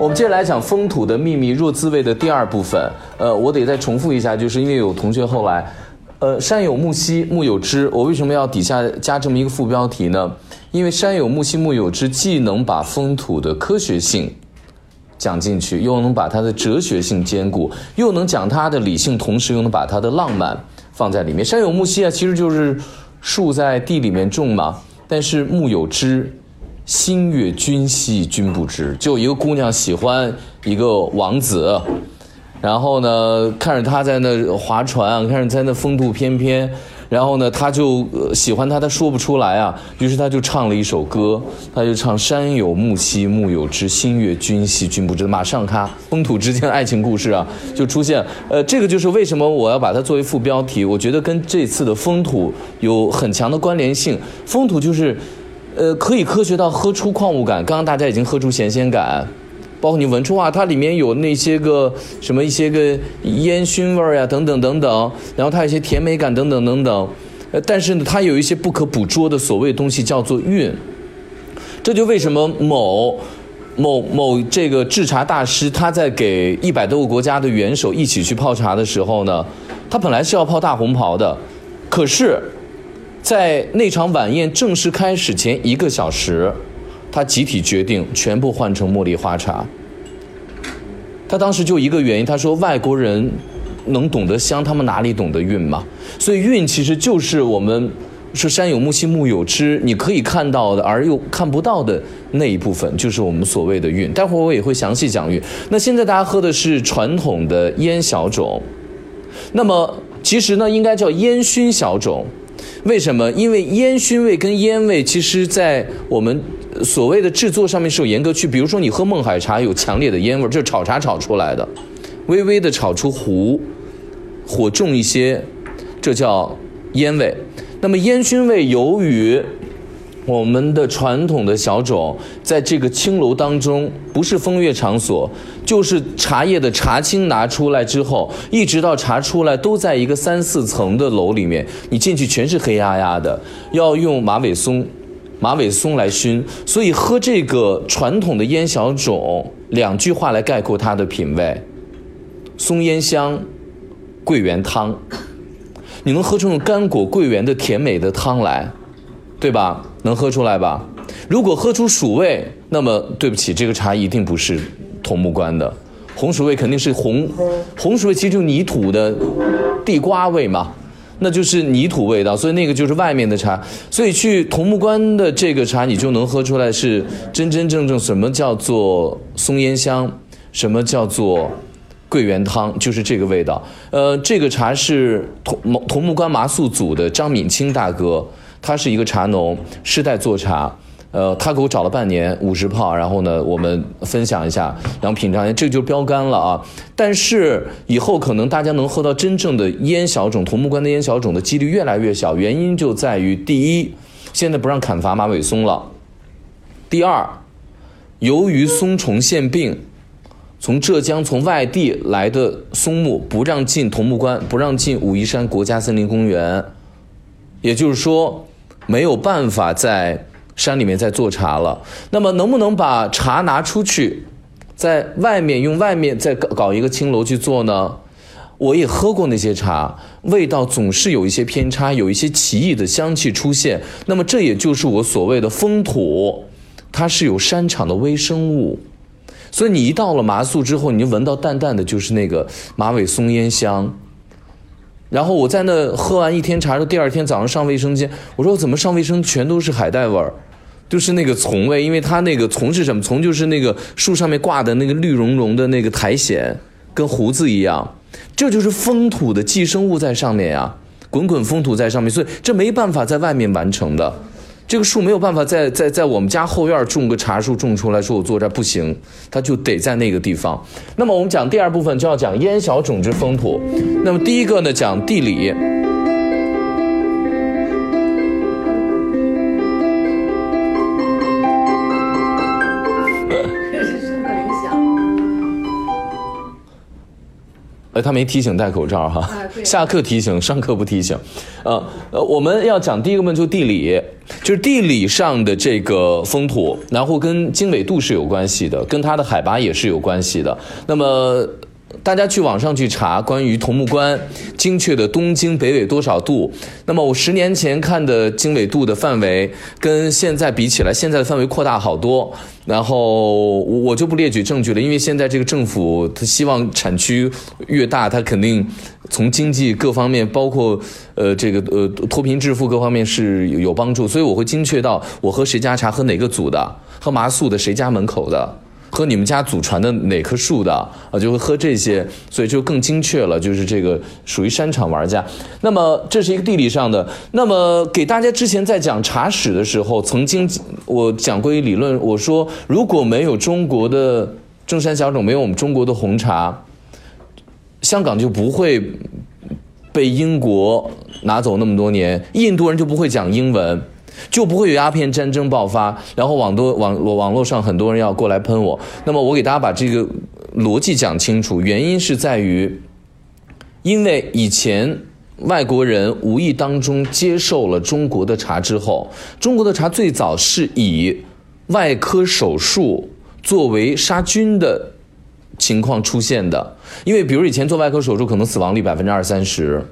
我们接着来讲风土的秘密若滋味的第二部分。呃，我得再重复一下，就是因为有同学后来，呃，山有木兮木有枝，我为什么要底下加这么一个副标题呢？因为山有木兮木有枝，既能把风土的科学性讲进去，又能把它的哲学性兼顾，又能讲它的理性，同时又能把它的浪漫放在里面。山有木兮啊，其实就是树在地里面种嘛，但是木有枝。心悦君兮君不知，就一个姑娘喜欢一个王子，然后呢，看着他在那划船，看着在那风度翩翩，然后呢，他就喜欢他，他说不出来啊，于是他就唱了一首歌，他就唱山有木兮木有枝，心悦君兮君不知。马上，他风土之间的爱情故事啊，就出现。呃，这个就是为什么我要把它作为副标题，我觉得跟这次的风土有很强的关联性。风土就是。呃，可以科学到喝出矿物感。刚刚大家已经喝出咸鲜感，包括你闻出啊，它里面有那些个什么一些个烟熏味儿呀，等等等等。然后它有一些甜美感，等等等等。呃，但是呢，它有一些不可捕捉的所谓东西，叫做韵。这就为什么某某某这个制茶大师，他在给一百多个国家的元首一起去泡茶的时候呢，他本来是要泡大红袍的，可是。在那场晚宴正式开始前一个小时，他集体决定全部换成茉莉花茶。他当时就一个原因，他说外国人能懂得香，他们哪里懂得韵嘛？所以韵其实就是我们说山有木兮木有枝，你可以看到的而又看不到的那一部分，就是我们所谓的韵。待会儿我也会详细讲韵。那现在大家喝的是传统的烟小种，那么其实呢，应该叫烟熏小种。为什么？因为烟熏味跟烟味，其实在我们所谓的制作上面是有严格区。比如说，你喝勐海茶有强烈的烟味，就是炒茶炒出来的，微微的炒出糊，火重一些，这叫烟味。那么烟熏味，由于我们的传统的小种，在这个青楼当中，不是风月场所，就是茶叶的茶青拿出来之后，一直到茶出来，都在一个三四层的楼里面，你进去全是黑压压的，要用马尾松，马尾松来熏，所以喝这个传统的烟小种，两句话来概括它的品味：松烟香，桂圆汤，你能喝出那种干果桂圆的甜美的汤来。对吧？能喝出来吧？如果喝出薯味，那么对不起，这个茶一定不是桐木关的。红薯味肯定是红，红薯味其实就泥土的地瓜味嘛，那就是泥土味道，所以那个就是外面的茶。所以去桐木关的这个茶，你就能喝出来是真真正正什么叫做松烟香，什么叫做桂圆汤，就是这个味道。呃，这个茶是桐桐木关麻素组的张敏清大哥。他是一个茶农，世代做茶，呃，他给我找了半年五十泡，然后呢，我们分享一下，然后品尝一下，这就标杆了啊！但是以后可能大家能喝到真正的烟小种，桐木关的烟小种的几率越来越小，原因就在于第一，现在不让砍伐马尾松了；第二，由于松虫腺病，从浙江从外地来的松木不让进桐木关，不让进武夷山国家森林公园，也就是说。没有办法在山里面再做茶了，那么能不能把茶拿出去，在外面用外面再搞搞一个青楼去做呢？我也喝过那些茶，味道总是有一些偏差，有一些奇异的香气出现。那么这也就是我所谓的风土，它是有山场的微生物，所以你一到了麻宿之后，你就闻到淡淡的就是那个马尾松烟香。然后我在那喝完一天茶之后，第二天早上上卫生间，我说我怎么上卫生全都是海带味儿，就是那个丛味，因为它那个丛是什么？丛就是那个树上面挂的那个绿茸茸的那个苔藓，跟胡子一样，这就是风土的寄生物在上面呀，滚滚风土在上面，所以这没办法在外面完成的。这个树没有办法在在在我们家后院种个茶树种出来，说我坐这不行，它就得在那个地方。那么我们讲第二部分就要讲烟小种之风土。那么第一个呢讲地理。呃，他没提醒戴口罩哈，下课提醒，上课不提醒。呃呃，我们要讲第一个问题，就地理，就是地理上的这个风土，然后跟经纬度是有关系的，跟它的海拔也是有关系的。那么。大家去网上去查关于桐木关精确的东经北纬多少度，那么我十年前看的经纬度的范围跟现在比起来，现在的范围扩大好多。然后我我就不列举证据了，因为现在这个政府他希望产区越大，他肯定从经济各方面，包括呃这个呃脱贫致富各方面是有有帮助，所以我会精确到我喝谁家茶，喝哪个组的，喝麻素的谁家门口的。喝你们家祖传的哪棵树的啊，就会喝这些，所以就更精确了，就是这个属于山场玩家。那么这是一个地理上的。那么给大家之前在讲茶史的时候，曾经我讲过一理论，我说如果没有中国的正山小种，没有我们中国的红茶，香港就不会被英国拿走那么多年，印度人就不会讲英文。就不会有鸦片战争爆发，然后网多网络网络上很多人要过来喷我。那么我给大家把这个逻辑讲清楚，原因是在于，因为以前外国人无意当中接受了中国的茶之后，中国的茶最早是以外科手术作为杀菌的情况出现的，因为比如以前做外科手术可能死亡率百分之二三十。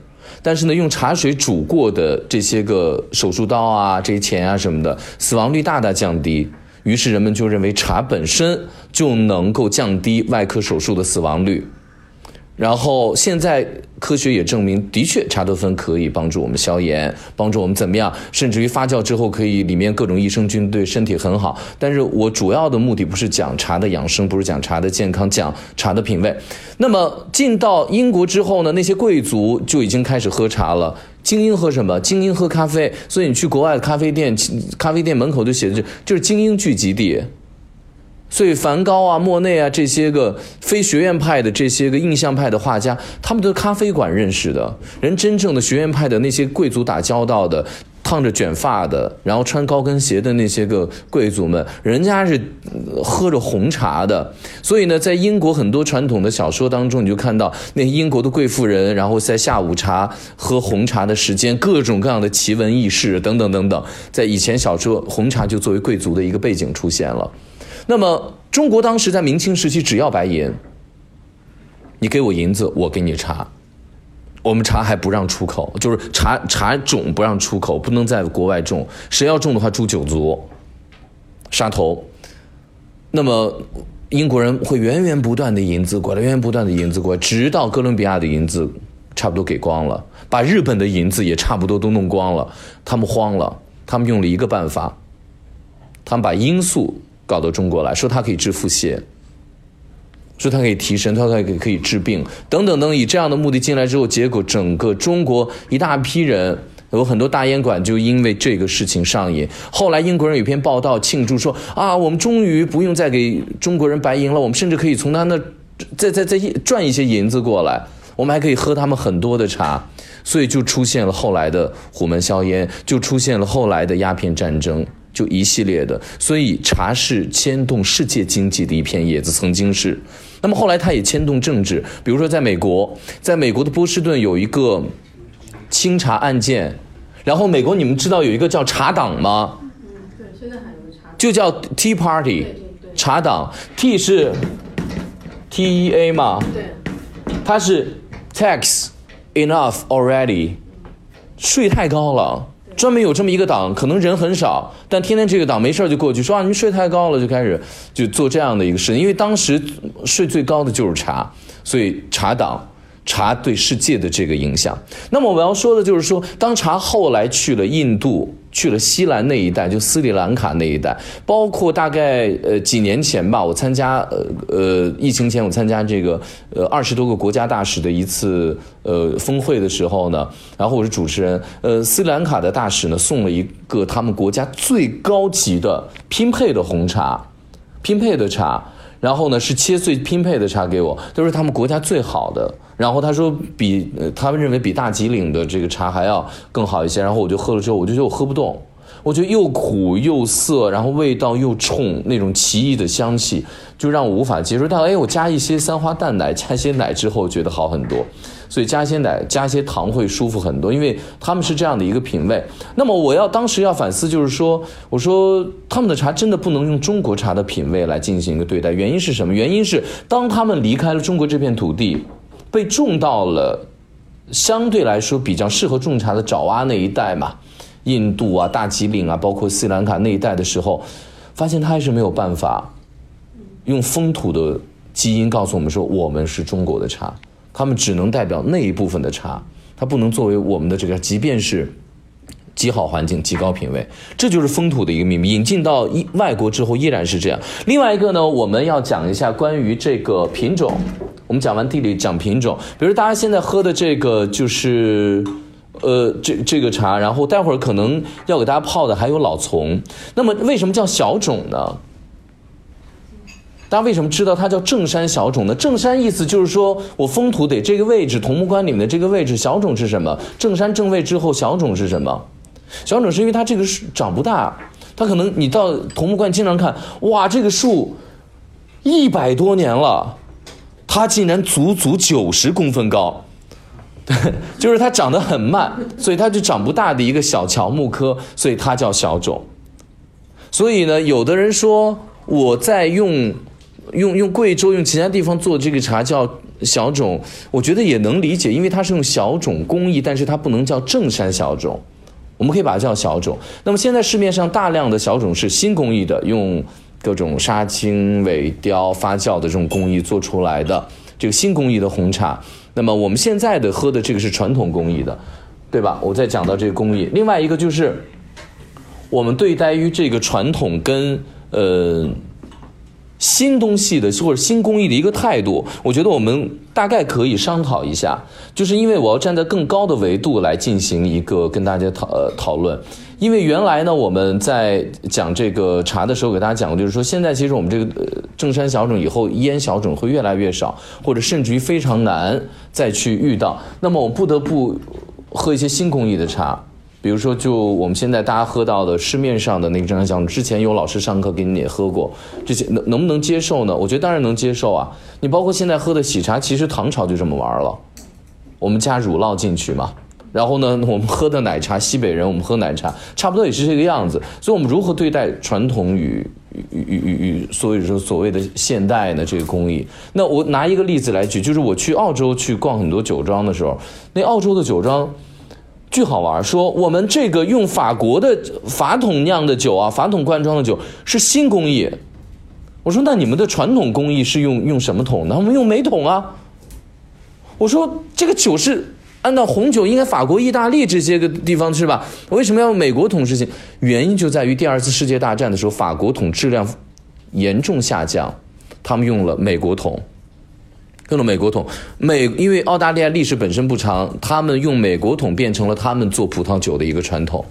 但是呢，用茶水煮过的这些个手术刀啊、这些钱啊什么的，死亡率大大降低。于是人们就认为茶本身就能够降低外科手术的死亡率。然后现在科学也证明，的确茶多酚可以帮助我们消炎，帮助我们怎么样？甚至于发酵之后，可以里面各种益生菌对身体很好。但是我主要的目的不是讲茶的养生，不是讲茶的健康，讲茶的品味。那么进到英国之后呢，那些贵族就已经开始喝茶了。精英喝什么？精英喝咖啡。所以你去国外的咖啡店，咖啡店门口就写着，就是精英聚集地。所以梵高啊、莫内啊这些个非学院派的这些个印象派的画家，他们都是咖啡馆认识的人。真正的学院派的那些贵族打交道的，烫着卷发的，然后穿高跟鞋的那些个贵族们，人家是喝着红茶的。所以呢，在英国很多传统的小说当中，你就看到那英国的贵妇人，然后在下午茶喝红茶的时间，各种各样的奇闻异事等等等等，在以前小说，红茶就作为贵族的一个背景出现了。那么，中国当时在明清时期只要白银，你给我银子，我给你茶。我们茶还不让出口，就是茶茶种不让出口，不能在国外种。谁要种的话，诛九族，杀头。那么英国人会源源不断的银子过来，源源不断的银子过来，直到哥伦比亚的银子差不多给光了，把日本的银子也差不多都弄光了。他们慌了，他们用了一个办法，他们把罂粟。搞到中国来说，它可以治腹泻，说它可以提神，它可以可以治病，等等等，以这样的目的进来之后，结果整个中国一大批人，有很多大烟馆就因为这个事情上瘾。后来英国人有篇报道庆祝说啊，我们终于不用再给中国人白银了，我们甚至可以从他那再再再赚一些银子过来，我们还可以喝他们很多的茶，所以就出现了后来的虎门销烟，就出现了后来的鸦片战争。就一系列的，所以茶是牵动世界经济的一片叶子，曾经是。那么后来它也牵动政治，比如说在美国，在美国的波士顿有一个清茶案件，然后美国你们知道有一个叫茶党吗？嗯，对，现在还有个茶，就叫 Tea Party，茶党，T 是 T E A 嘛？对，它是 tax enough already，税太高了。专门有这么一个党，可能人很少，但天天这个党没事就过去说啊，你们税太高了，就开始就做这样的一个事情。因为当时税最高的就是茶，所以茶党。茶对世界的这个影响。那么我要说的就是说，当茶后来去了印度、去了西兰那一带，就斯里兰卡那一带，包括大概呃几年前吧，我参加呃呃疫情前我参加这个呃二十多个国家大使的一次呃峰会的时候呢，然后我是主持人，呃斯里兰卡的大使呢送了一个他们国家最高级的拼配的红茶，拼配的茶。然后呢，是切碎拼配的茶给我，都是他们国家最好的。然后他说比他们认为比大吉岭的这个茶还要更好一些。然后我就喝了之后，我就觉得我喝不动，我觉得又苦又涩，然后味道又冲，那种奇异的香气，就让我无法接受。但哎，我加一些三花淡奶，加一些奶之后，觉得好很多。所以加一些奶，加一些糖会舒服很多，因为他们是这样的一个品味。那么我要当时要反思，就是说，我说他们的茶真的不能用中国茶的品味来进行一个对待。原因是什么？原因是当他们离开了中国这片土地，被种到了相对来说比较适合种茶的爪哇那一带嘛，印度啊、大吉岭啊，包括斯里兰卡那一带的时候，发现他还是没有办法用风土的基因告诉我们说，我们是中国的茶。他们只能代表那一部分的茶，它不能作为我们的这个，即便是极好环境、极高品位，这就是风土的一个秘密。引进到一外国之后依然是这样。另外一个呢，我们要讲一下关于这个品种。我们讲完地理，讲品种。比如大家现在喝的这个就是，呃，这这个茶，然后待会儿可能要给大家泡的还有老丛。那么为什么叫小种呢？大家为什么知道它叫正山小种呢？正山意思就是说我封土得这个位置，桐木关里面的这个位置，小种是什么？正山正位之后，小种是什么？小种是因为它这个树长不大，它可能你到桐木关经常看，哇，这个树一百多年了，它竟然足足九十公分高，对，就是它长得很慢，所以它就长不大的一个小乔木科，所以它叫小种。所以呢，有的人说我在用。用用贵州用其他地方做这个茶叫小种，我觉得也能理解，因为它是用小种工艺，但是它不能叫正山小种，我们可以把它叫小种。那么现在市面上大量的小种是新工艺的，用各种杀青、萎凋、发酵的这种工艺做出来的这个新工艺的红茶。那么我们现在的喝的这个是传统工艺的，对吧？我再讲到这个工艺，另外一个就是我们对待于这个传统跟呃。新东西的或者新工艺的一个态度，我觉得我们大概可以商讨一下。就是因为我要站在更高的维度来进行一个跟大家讨呃讨论。因为原来呢，我们在讲这个茶的时候，给大家讲过，就是说现在其实我们这个正山小种以后烟小种会越来越少，或者甚至于非常难再去遇到。那么我不得不喝一些新工艺的茶。比如说，就我们现在大家喝到的市面上的那个正山小种，之前有老师上课给你也喝过，这些能能不能接受呢？我觉得当然能接受啊。你包括现在喝的喜茶，其实唐朝就这么玩了，我们加乳酪进去嘛。然后呢，我们喝的奶茶，西北人我们喝奶茶，差不多也是这个样子。所以，我们如何对待传统与与与与与所以说所谓的现代呢？这个工艺？那我拿一个例子来举，就是我去澳洲去逛很多酒庄的时候，那澳洲的酒庄。巨好玩，说我们这个用法国的法桶酿的酒啊，法桶灌装的酒是新工艺。我说那你们的传统工艺是用用什么桶呢？我们用煤桶啊。我说这个酒是按照红酒应该法国、意大利这些个地方是吧？为什么要用美国桶事情？原因就在于第二次世界大战的时候，法国桶质量严重下降，他们用了美国桶。用了美国桶，美因为澳大利亚历史本身不长，他们用美国桶变成了他们做葡萄酒的一个传统，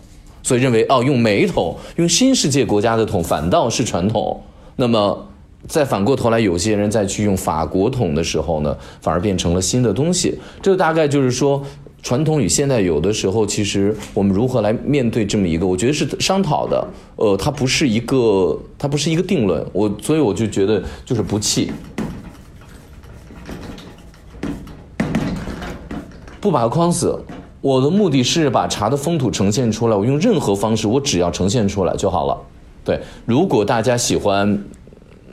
所以认为哦，用美桶，用新世界国家的桶反倒是传统。那么再反过头来，有些人再去用法国桶的时候呢，反而变成了新的东西。这大概就是说，传统与现代有的时候，其实我们如何来面对这么一个，我觉得是商讨的。呃，它不是一个，它不是一个定论。我所以我就觉得就是不气。不把它框死，我的目的是把茶的风土呈现出来。我用任何方式，我只要呈现出来就好了。对，如果大家喜欢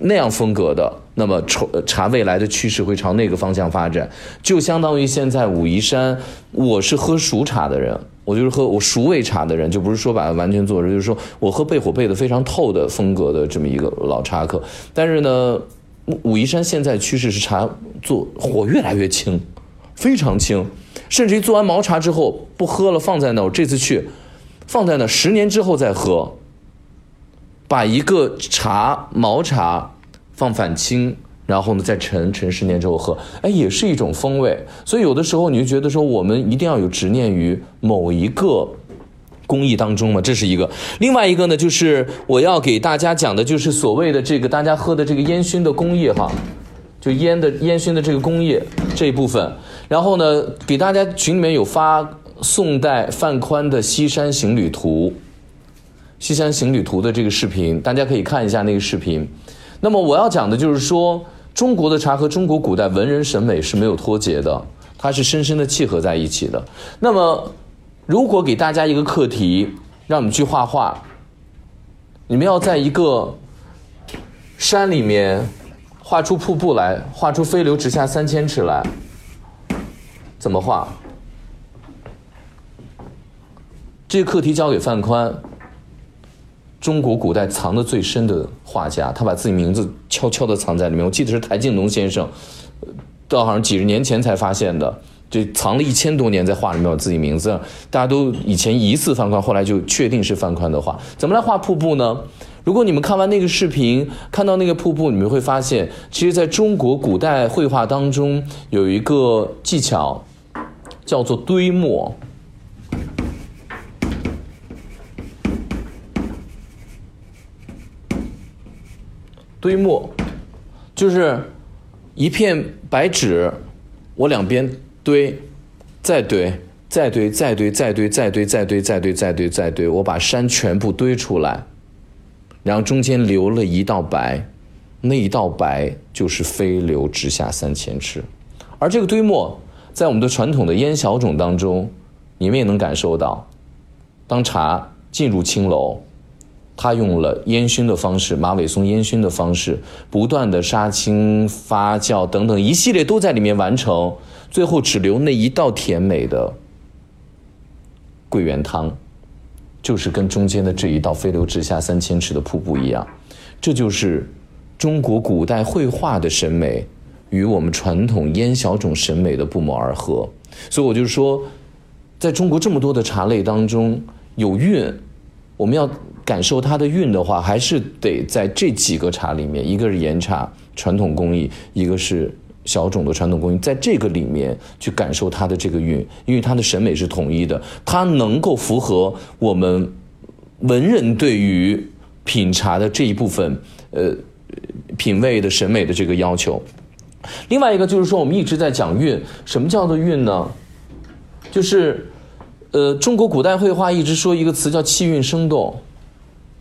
那样风格的，那么茶未来的趋势会朝那个方向发展。就相当于现在武夷山，我是喝熟茶的人，我就是喝我熟味茶的人，就不是说把它完全做，就是说我喝焙火焙的非常透的风格的这么一个老茶客。但是呢，武夷山现在趋势是茶做 火越来越轻，非常轻。甚至于做完毛茶之后不喝了，放在那。我这次去，放在那，十年之后再喝。把一个茶毛茶放反清，然后呢再陈，陈十年之后喝，哎，也是一种风味。所以有的时候你就觉得说，我们一定要有执念于某一个工艺当中嘛，这是一个。另外一个呢，就是我要给大家讲的，就是所谓的这个大家喝的这个烟熏的工艺哈，就烟的烟熏的这个工艺这一部分。然后呢，给大家群里面有发宋代范宽的《西山行旅图》，西山行旅图》的这个视频，大家可以看一下那个视频。那么我要讲的就是说，中国的茶和中国古代文人审美是没有脱节的，它是深深的契合在一起的。那么，如果给大家一个课题，让你们去画画，你们要在一个山里面画出瀑布来，画出飞流直下三千尺来，怎么画？这个课题交给范宽，中国古代藏的最深的画家，他把自己名字悄悄地藏在里面。我记得是台静农先生，到好像几十年前才发现的，这藏了一千多年在画里面有自己名字。大家都以前疑似范宽，后来就确定是范宽的画。怎么来画瀑布呢？如果你们看完那个视频，看到那个瀑布，你们会发现，其实在中国古代绘画当中有一个技巧，叫做堆墨。堆墨，就是一片白纸，我两边堆，再堆，再堆，再堆，再堆，再堆，再堆，再堆，再堆，再堆，我把山全部堆出来，然后中间留了一道白，那一道白就是飞流直下三千尺。而这个堆墨，在我们的传统的烟小种当中，你们也能感受到，当茶进入青楼。它用了烟熏的方式，马尾松烟熏的方式，不断的杀青、发酵等等一系列都在里面完成，最后只留那一道甜美的桂圆汤，就是跟中间的这一道飞流直下三千尺的瀑布一样，这就是中国古代绘画的审美与我们传统烟小种审美的不谋而合。所以我就说，在中国这么多的茶类当中，有韵，我们要。感受它的韵的话，还是得在这几个茶里面，一个是岩茶传统工艺，一个是小种的传统工艺，在这个里面去感受它的这个韵，因为它的审美是统一的，它能够符合我们文人对于品茶的这一部分呃品味的审美的这个要求。另外一个就是说，我们一直在讲韵，什么叫做韵呢？就是呃，中国古代绘画一直说一个词叫气韵生动。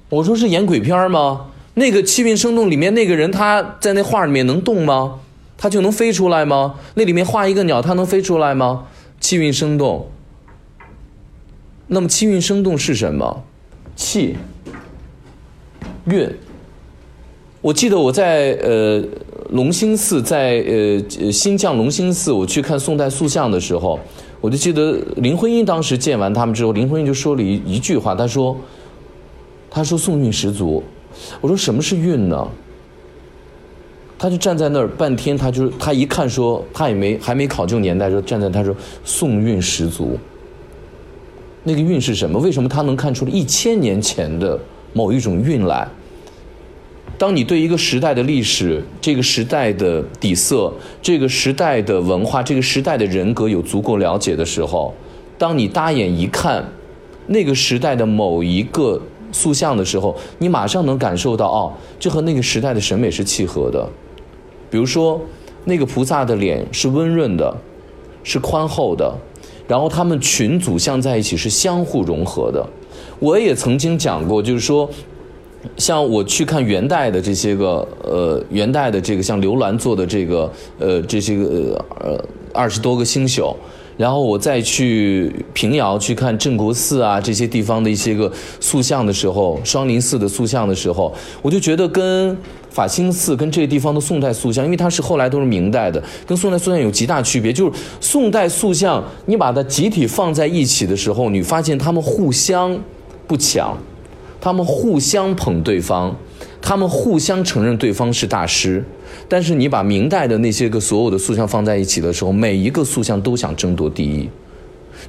我说是演鬼片吗？那个气韵生动里面那个人他在那画里面能动吗？他就能飞出来吗？那里面画一个鸟，它能飞出来吗？气韵生动。那么气韵生动是什么？气韵。我记得我在呃隆兴寺，在呃新疆隆兴寺，我去看宋代塑像的时候，我就记得林徽因当时见完他们之后，林徽因就说了一一句话，她说。他说宋韵十足，我说什么是韵呢？他就站在那儿半天，他就他一看说他也没还没考究年代，说站在他说宋韵十足。那个韵是什么？为什么他能看出一千年前的某一种韵来？当你对一个时代的历史、这个时代的底色、这个时代的文化、这个时代的人格有足够了解的时候，当你搭眼一看，那个时代的某一个。塑像的时候，你马上能感受到哦，这和那个时代的审美是契合的。比如说，那个菩萨的脸是温润的，是宽厚的，然后他们群组像在一起是相互融合的。我也曾经讲过，就是说，像我去看元代的这些个呃元代的这个像刘兰做的这个呃这些个呃二十多个星宿。然后我再去平遥去看镇国寺啊这些地方的一些个塑像的时候，双林寺的塑像的时候，我就觉得跟法兴寺跟这个地方的宋代塑像，因为它是后来都是明代的，跟宋代塑像有极大区别。就是宋代塑像，你把它集体放在一起的时候，你发现它们互相不抢，他们互相捧对方，他们互相承认对方是大师。但是你把明代的那些个所有的塑像放在一起的时候，每一个塑像都想争夺第一，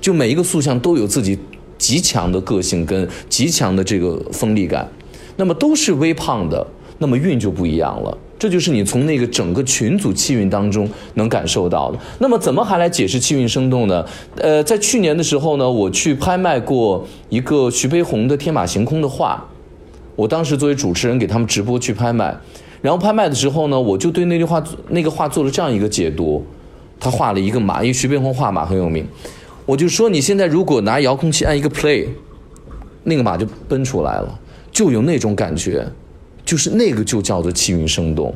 就每一个塑像都有自己极强的个性跟极强的这个锋利感，那么都是微胖的，那么韵就不一样了。这就是你从那个整个群组气韵当中能感受到的。那么怎么还来解释气韵生动呢？呃，在去年的时候呢，我去拍卖过一个徐悲鸿的天马行空的画，我当时作为主持人给他们直播去拍卖。然后拍卖的时候呢，我就对那句话、那个画做了这样一个解读。他画了一个马，因为徐悲鸿画马很有名。我就说，你现在如果拿遥控器按一个 play，那个马就奔出来了。就有那种感觉，就是那个就叫做气韵生动，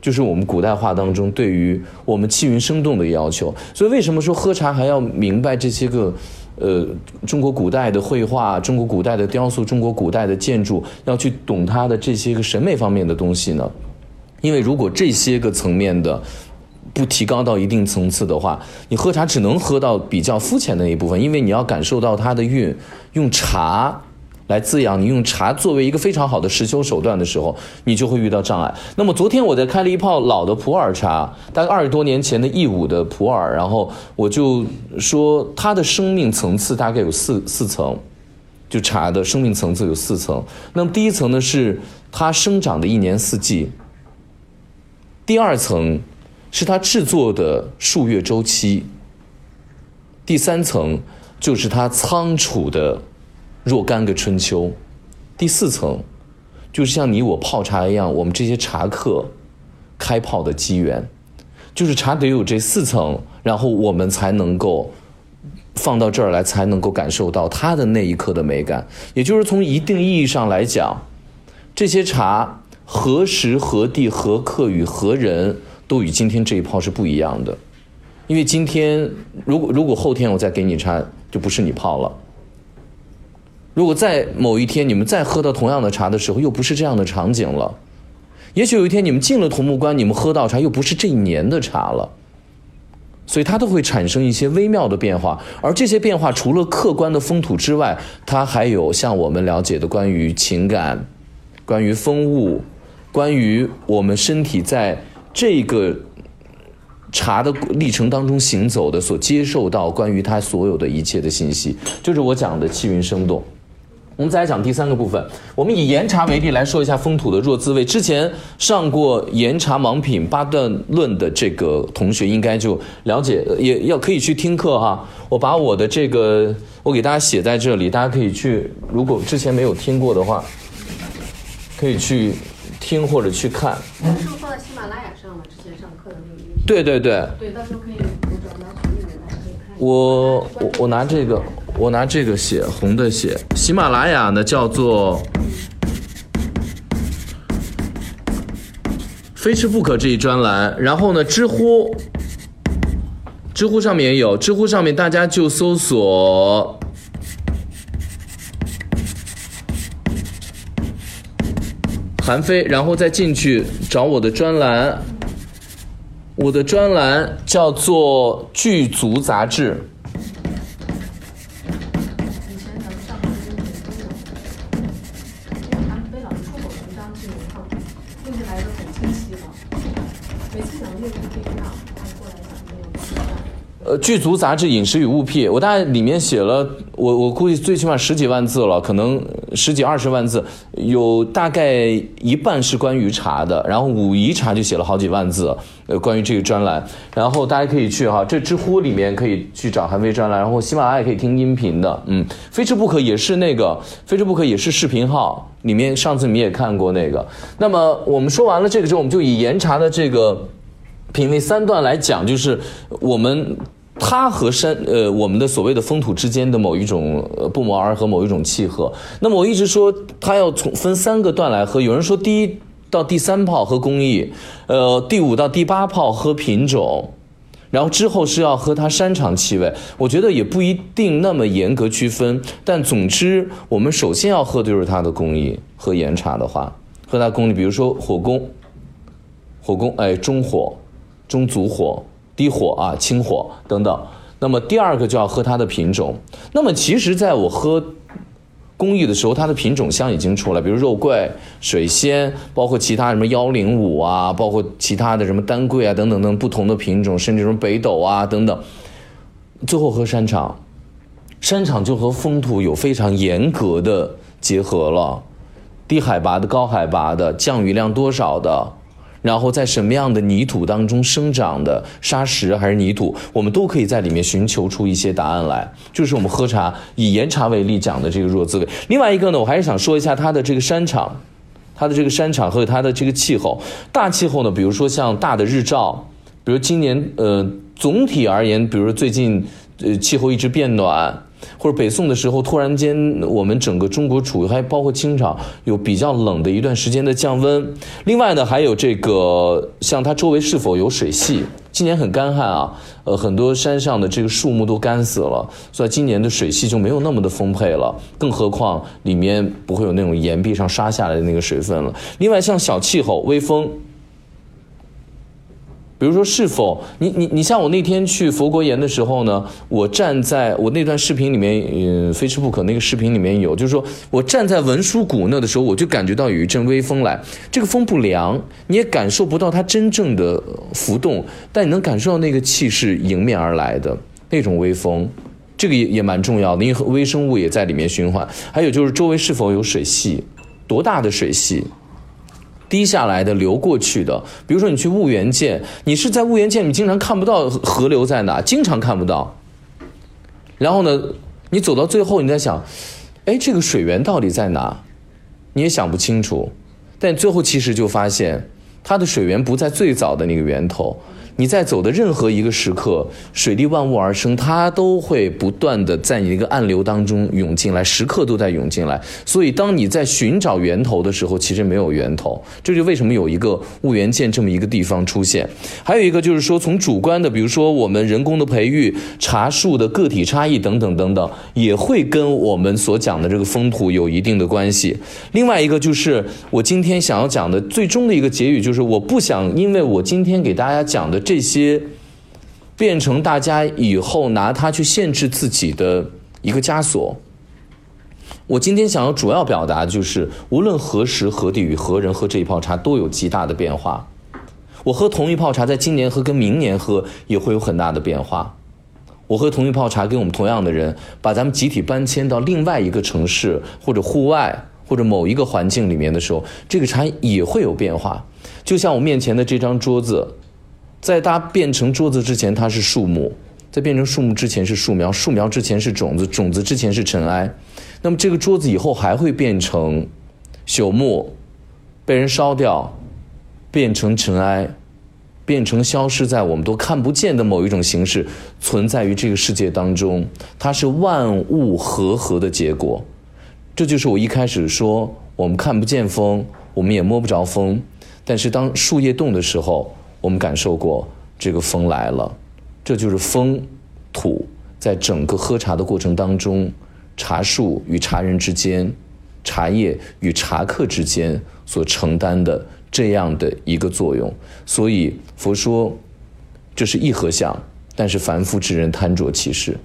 就是我们古代画当中对于我们气韵生动的要求。所以为什么说喝茶还要明白这些个，呃，中国古代的绘画、中国古代的雕塑、中国古代的建筑，要去懂它的这些个审美方面的东西呢？因为如果这些个层面的不提高到一定层次的话，你喝茶只能喝到比较肤浅的那一部分，因为你要感受到它的韵，用茶来滋养你，用茶作为一个非常好的实修手段的时候，你就会遇到障碍。那么昨天我在开了一泡老的普洱茶，大概二十多年前的义乌的普洱，然后我就说它的生命层次大概有四四层，就茶的生命层次有四层。那么第一层呢是它生长的一年四季。第二层是它制作的数月周期，第三层就是它仓储的若干个春秋，第四层就是像你我泡茶一样，我们这些茶客开泡的机缘，就是茶得有这四层，然后我们才能够放到这儿来，才能够感受到它的那一刻的美感。也就是从一定意义上来讲，这些茶。何时何地何客与何人都与今天这一泡是不一样的，因为今天如果如果后天我再给你茶，就不是你泡了。如果在某一天你们再喝到同样的茶的时候，又不是这样的场景了。也许有一天你们进了桐木关，你们喝到茶又不是这一年的茶了。所以它都会产生一些微妙的变化，而这些变化除了客观的风土之外，它还有像我们了解的关于情感，关于风物。关于我们身体在这个茶的历程当中行走的，所接受到关于它所有的一切的信息，就是我讲的气韵生动。我们再来讲第三个部分，我们以岩茶为例来说一下风土的弱滋味。之前上过岩茶盲品八段论的这个同学应该就了解，也要可以去听课哈。我把我的这个我给大家写在这里，大家可以去，如果之前没有听过的话，可以去。听或者去看，是不是放在喜马拉雅上了？之前上课的那个音频。对对对。对，到时候可以我找拿群里面大家可以看。我我我拿这个，我拿这个写红的写。喜马拉雅呢叫做“非吃不可”这一专栏，然后呢，知乎，知乎上面也有，知乎上面大家就搜索。韩非，然后再进去找我的专栏，我的专栏叫做《剧足杂志》。以前因为韩非老师出口文章是有套，东西来的很清晰的，每次讲的不一样，他过来。呃，《剧足杂志：饮食与物癖》，我大概里面写了，我我估计最起码十几万字了，可能。十几二十万字，有大概一半是关于茶的，然后武夷茶就写了好几万字，呃，关于这个专栏，然后大家可以去哈，这知乎里面可以去找韩非专栏，然后喜马拉雅可以听音频的，嗯，非吃不可也是那个，非吃不可也是视频号里面，上次你们也看过那个。那么我们说完了这个之后，我们就以岩茶的这个品味三段来讲，就是我们。它和山呃我们的所谓的风土之间的某一种呃不谋而合，某一种契合。那么我一直说，它要从分三个段来喝。有人说第一到第三泡喝工艺，呃，第五到第八泡喝品种，然后之后是要喝它山场气味。我觉得也不一定那么严格区分，但总之我们首先要喝的就是它的工艺。喝岩茶的话，喝它工艺，比如说火攻，火攻，哎，中火，中足火。低火啊，清火等等。那么第二个就要喝它的品种。那么其实，在我喝工艺的时候，它的品种香已经出来，比如肉桂、水仙，包括其他什么幺零五啊，包括其他的什么丹桂啊等等等不同的品种，甚至什么北斗啊等等。最后喝山场，山场就和风土有非常严格的结合了，低海拔的、高海拔的，降雨量多少的。然后在什么样的泥土当中生长的沙石还是泥土，我们都可以在里面寻求出一些答案来。就是我们喝茶以岩茶为例讲的这个弱滋味。另外一个呢，我还是想说一下它的这个山场，它的这个山场和它的这个气候。大气候呢，比如说像大的日照，比如今年呃总体而言，比如最近呃气候一直变暖，或者北宋的时候，突然间我们整个中国处于还包括清朝有比较冷的一段时间的降温。另外呢，还有这个像它周围是否有水系？今年很干旱啊，呃，很多山上的这个树木都干死了，所以今年的水系就没有那么的丰沛了。更何况里面不会有那种岩壁上刷下来的那个水分了。另外，像小气候、微风。比如说，是否你你你像我那天去佛国岩的时候呢？我站在我那段视频里面，嗯，非吃不可那个视频里面有，就是说我站在文殊谷那的时候，我就感觉到有一阵微风来。这个风不凉，你也感受不到它真正的浮动，但你能感受到那个气是迎面而来的那种微风，这个也也蛮重要的，因为微生物也在里面循环。还有就是周围是否有水系，多大的水系？滴下来的流过去的，比如说你去婺源见，你是在婺源见，你经常看不到河流在哪，经常看不到。然后呢，你走到最后，你在想，哎，这个水源到底在哪？你也想不清楚。但最后其实就发现，它的水源不在最早的那个源头。你在走的任何一个时刻，水利万物而生，它都会不断的在你一个暗流当中涌进来，时刻都在涌进来。所以，当你在寻找源头的时候，其实没有源头。这就为什么有一个婺源涧这么一个地方出现。还有一个就是说，从主观的，比如说我们人工的培育、茶树的个体差异等等等等，也会跟我们所讲的这个风土有一定的关系。另外一个就是我今天想要讲的最终的一个结语，就是我不想因为我今天给大家讲的。这些变成大家以后拿它去限制自己的一个枷锁。我今天想要主要表达的就是，无论何时何地与何人喝这一泡茶，都有极大的变化。我喝同一泡茶，在今年喝跟明年喝也会有很大的变化。我喝同一泡茶，跟我们同样的人，把咱们集体搬迁到另外一个城市或者户外或者某一个环境里面的时候，这个茶也会有变化。就像我面前的这张桌子。在它变成桌子之前，它是树木；在变成树木之前是树苗，树苗之前是种子，种子之前是尘埃。那么这个桌子以后还会变成朽木，被人烧掉，变成尘埃，变成消失在我们都看不见的某一种形式，存在于这个世界当中。它是万物和合的结果。这就是我一开始说，我们看不见风，我们也摸不着风，但是当树叶动的时候。我们感受过这个风来了，这就是风土在整个喝茶的过程当中，茶树与茶人之间，茶叶与茶客之间所承担的这样的一个作用。所以佛说，这是一合相，但是凡夫之人贪着其事。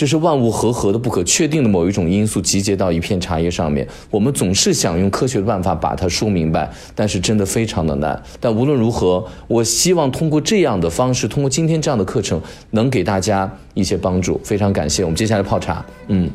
这是万物和合的不可确定的某一种因素集结到一片茶叶上面。我们总是想用科学的办法把它说明白，但是真的非常的难。但无论如何，我希望通过这样的方式，通过今天这样的课程，能给大家一些帮助。非常感谢。我们接下来泡茶，嗯。